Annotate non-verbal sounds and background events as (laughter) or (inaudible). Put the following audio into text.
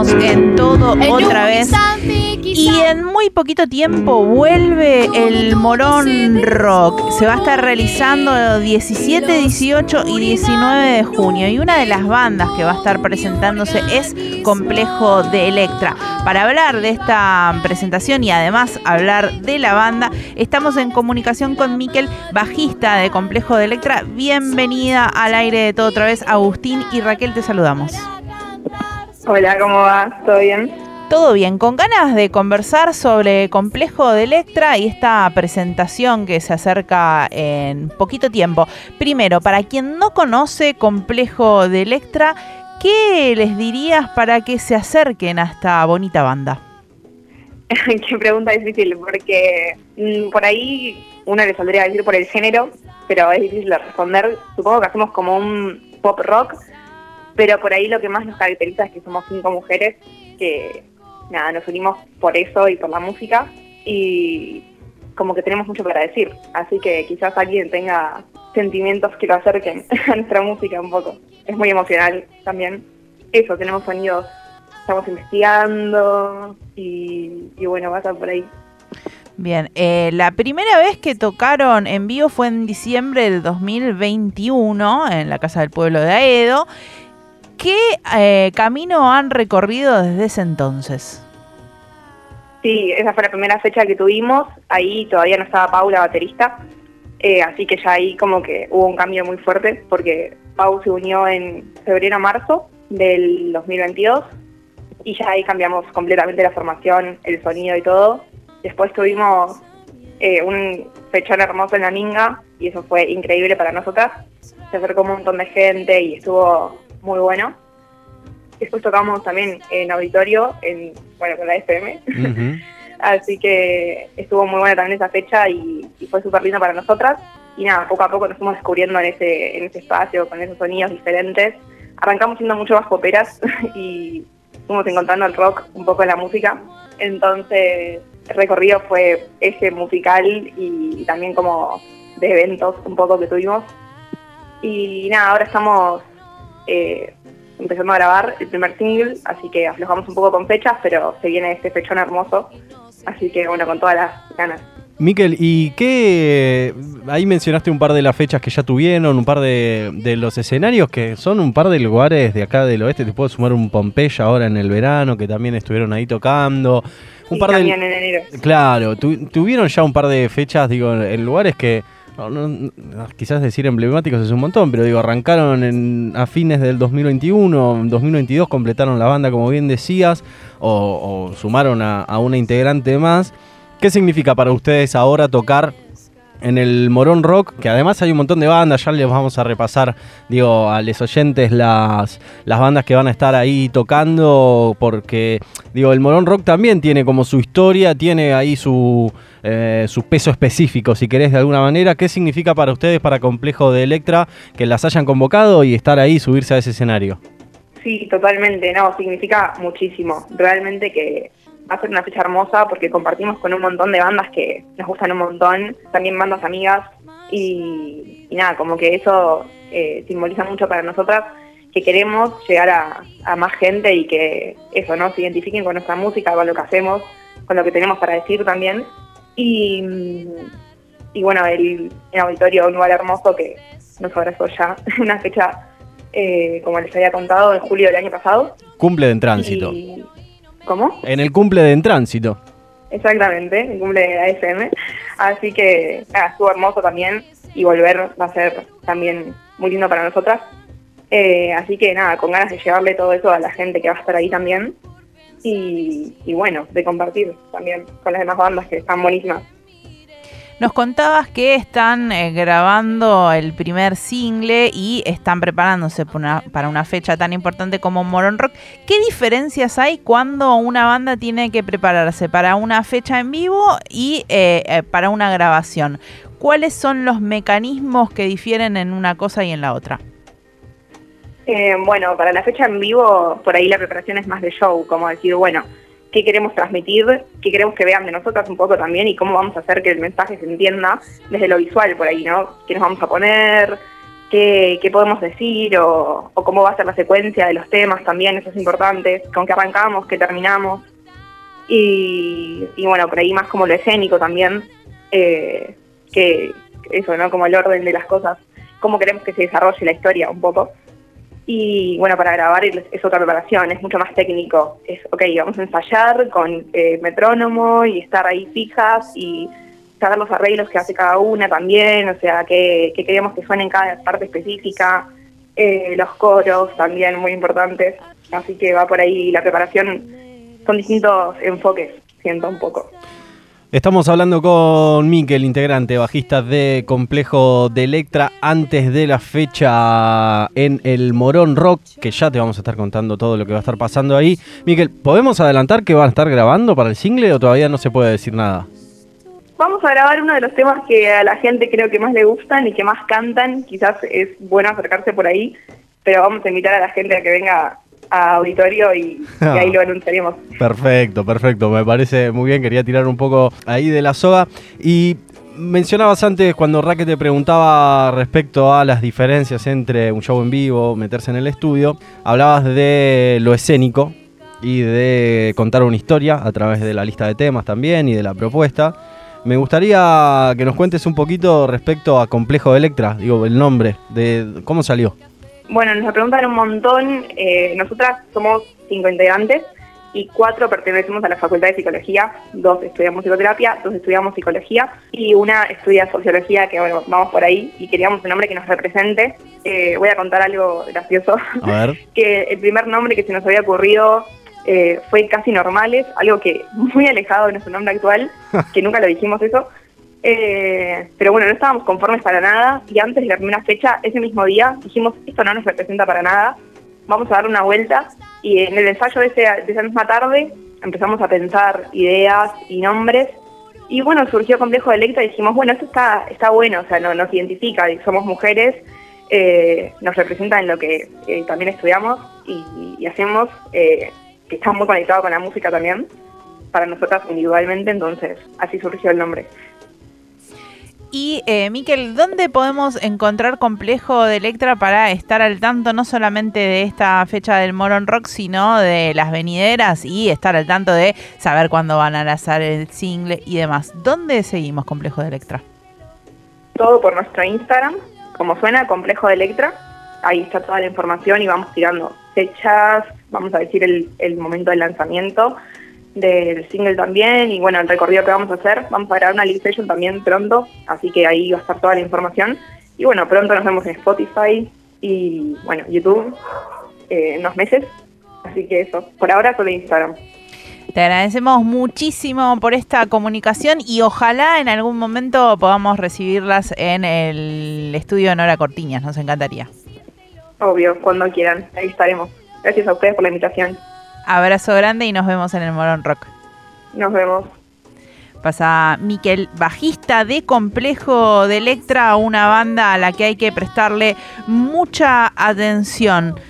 Estamos en todo otra vez. Y en muy poquito tiempo vuelve el Morón Rock. Se va a estar realizando 17, 18 y 19 de junio. Y una de las bandas que va a estar presentándose es Complejo de Electra. Para hablar de esta presentación y además hablar de la banda, estamos en comunicación con Miquel, bajista de Complejo de Electra. Bienvenida al aire de todo otra vez. Agustín y Raquel, te saludamos. Hola, ¿cómo va? ¿Todo bien? Todo bien, con ganas de conversar sobre Complejo de Electra y esta presentación que se acerca en poquito tiempo. Primero, para quien no conoce Complejo de Electra, ¿qué les dirías para que se acerquen a esta bonita banda? (laughs) Qué pregunta difícil, porque mm, por ahí uno le saldría a decir por el género, pero es difícil de responder. Supongo que hacemos como un pop rock, pero por ahí lo que más nos caracteriza es que somos cinco mujeres que nada, nos unimos por eso y por la música y como que tenemos mucho para decir, así que quizás alguien tenga sentimientos que lo acerquen (laughs) a nuestra música un poco. Es muy emocional también. Eso, tenemos sonidos, estamos investigando y, bueno, va a estar por ahí. Bien, eh, la primera vez que tocaron en vivo fue en diciembre del 2021 en la Casa del Pueblo de Aedo ¿Qué eh, camino han recorrido desde ese entonces? Sí, esa fue la primera fecha que tuvimos. Ahí todavía no estaba Paula, baterista. Eh, así que ya ahí como que hubo un cambio muy fuerte porque Pau se unió en febrero-marzo del 2022 y ya ahí cambiamos completamente la formación, el sonido y todo. Después tuvimos eh, un fechón hermoso en la Minga y eso fue increíble para nosotras. Se acercó un montón de gente y estuvo muy bueno. Después tocamos también en auditorio, en, bueno, con la FM. (laughs) Así que estuvo muy buena también esa fecha y, fue súper linda para nosotras. Y nada, poco a poco nos fuimos descubriendo en ese, en ese espacio, con esos sonidos diferentes. Arrancamos siendo mucho más poperas (laughs) y fuimos encontrando el rock un poco en la música. Entonces, el recorrido fue ese musical y también como de eventos un poco que tuvimos. Y nada, ahora estamos eh, empezando a grabar el primer single, así que aflojamos un poco con fechas, pero se viene este fechón hermoso, así que bueno, con todas las ganas. Miquel, ¿y qué? Ahí mencionaste un par de las fechas que ya tuvieron, un par de, los escenarios que son un par de lugares de acá del oeste. Te puedo sumar un Pompeya ahora en el verano que también estuvieron ahí tocando. Un par de. En enero. Claro, tuvieron ya un par de fechas, digo, en lugares que quizás decir emblemáticos es un montón, pero digo, arrancaron a fines del 2021, 2022 completaron la banda, como bien decías, o, sumaron a, una integrante más. ¿Qué significa para ustedes ahora tocar en el Morón Rock, que además hay un montón de bandas, ya les vamos a repasar, digo, a los oyentes las, las bandas que van a estar ahí tocando, porque, digo, el Morón Rock también tiene como su historia, tiene ahí su, eh, su peso específico, si querés, de alguna manera. ¿Qué significa para ustedes, para Complejo de Electra, que las hayan convocado y estar ahí, subirse a ese escenario? Sí, totalmente, no, significa muchísimo. Realmente que va a ser una fecha hermosa porque compartimos con un montón de bandas que nos gustan un montón, también bandas amigas y, nada, como que eso eh, simboliza mucho para nosotras que queremos llegar a, más gente y que eso, ¿no? Se identifiquen con nuestra música, con lo que hacemos, con lo que tenemos para decir también. Y, y bueno, el, auditorio un lugar hermoso que nos abrazó ya, (laughs) una fecha, eh, como les había contado, en julio del año pasado. Cumple en tránsito. ¿Cómo? En el cumple de En Tránsito. Exactamente, el cumple de ASM. Así que estuvo hermoso también y volver va a ser también muy lindo para nosotras. Eh, así que nada, con ganas de llevarle todo eso a la gente que va a estar ahí también. Y, y bueno, de compartir también con las demás bandas que están buenísimas. Nos contabas que están eh, grabando el primer single y están preparándose para una, fecha tan importante como Moron Rock. ¿Qué diferencias hay cuando una banda tiene que prepararse para una fecha en vivo y eh, eh, para una grabación? ¿Cuáles son los mecanismos que difieren en una cosa y en la otra? bueno, para la fecha en vivo, por ahí la preparación es más de show, como decir, bueno, qué queremos transmitir, qué queremos que vean de nosotras un poco también y cómo vamos a hacer que el mensaje se entienda desde lo visual por ahí, ¿no? ¿Qué nos vamos a poner? qué, podemos decir o, cómo va a ser la secuencia de los temas también, eso es importante, con qué arrancamos, qué terminamos. Y, bueno, por ahí más como lo escénico también, eh, que eso, ¿no? Como el orden de las cosas, cómo queremos que se desarrolle la historia un poco. Y bueno, para grabar es otra preparación, es mucho más técnico. Es, ok, vamos a ensayar con eh, metrónomo y estar ahí fijas y saber los arreglos que hace cada una también, o sea, que, queremos que suene en cada parte específica, eh, los coros también muy importantes, así que va por ahí la preparación, son distintos enfoques, siento un poco. Estamos hablando con Miquel, integrante, bajista de Complejo de Electra, antes de la fecha en el Morón Rock, que ya te vamos a estar contando todo lo que va a estar pasando ahí. Miquel, ¿podemos adelantar que van a estar grabando para el single o todavía no se puede decir nada? Vamos a grabar uno de los temas que a la gente creo que más le gustan y que más cantan. Quizás es bueno acercarse por ahí, pero vamos a invitar a la gente a que venga a auditorio y, ahí (laughs) lo anunciaremos. Perfecto, perfecto. Me parece muy bien. Quería tirar un poco ahí de la soga. Y mencionabas antes cuando Raque te preguntaba respecto a las diferencias entre un show en vivo, meterse en el estudio, hablabas de lo escénico y de contar una historia a través de la lista de temas también y de la propuesta. Me gustaría que nos cuentes un poquito respecto a Complejo de Electra, digo, el nombre, de cómo salió. Bueno, nos preguntan un montón. Eh, nosotras somos cinco integrantes y cuatro pertenecemos a la Facultad de Psicología. Dos estudiamos psicoterapia, dos estudiamos psicología y una estudia sociología, que bueno, vamos por ahí y queríamos un nombre que nos represente. Eh, voy a contar algo gracioso. A ver. (laughs) que el primer nombre que se nos había ocurrido eh, fue casi normales, algo que muy alejado de nuestro nombre actual, (laughs) que nunca lo dijimos eso. Eh, pero bueno, no estábamos conformes para nada. Y antes de la primera fecha, ese mismo día, dijimos, esto no nos representa para nada, vamos a dar una vuelta y en el ensayo de, esa misma tarde empezamos a pensar ideas y nombres. Y bueno, surgió Complejo de Electra y dijimos, bueno, esto está, está bueno, o sea, no, nos identifica, somos mujeres, eh, nos representa en lo que también estudiamos y, hacemos que está muy conectado con la música también, para nosotras individualmente, entonces así surgió el nombre. Y eh, Miquel, ¿dónde podemos encontrar Complejo de Electra para estar al tanto no solamente de esta fecha del Moron Rock, sino de las venideras y estar al tanto de saber cuándo van a lanzar el single y demás? ¿Dónde seguimos Complejo de Electra? Todo por nuestro Instagram, como suena, Complejo de Electra. Ahí está toda la información y vamos tirando fechas, vamos a decir el, momento del lanzamiento del single también y bueno, el recorrido que vamos a hacer. Vamos a grabar una live session también pronto, así que ahí va a estar toda la información. Y bueno, pronto nos vemos en Spotify y bueno, YouTube eh, en unos meses. Así que eso, por ahora solo Instagram. Te agradecemos muchísimo por esta comunicación y ojalá en algún momento podamos recibirlas en el estudio de Nora Cortiñas, nos encantaría. Obvio, cuando quieran, ahí estaremos. Gracias a ustedes por la invitación. Abrazo grande y nos vemos en el Morón Rock. Nos vemos. Pasa Miquel, bajista de Complejo de Electra, una banda a la que hay que prestarle mucha atención.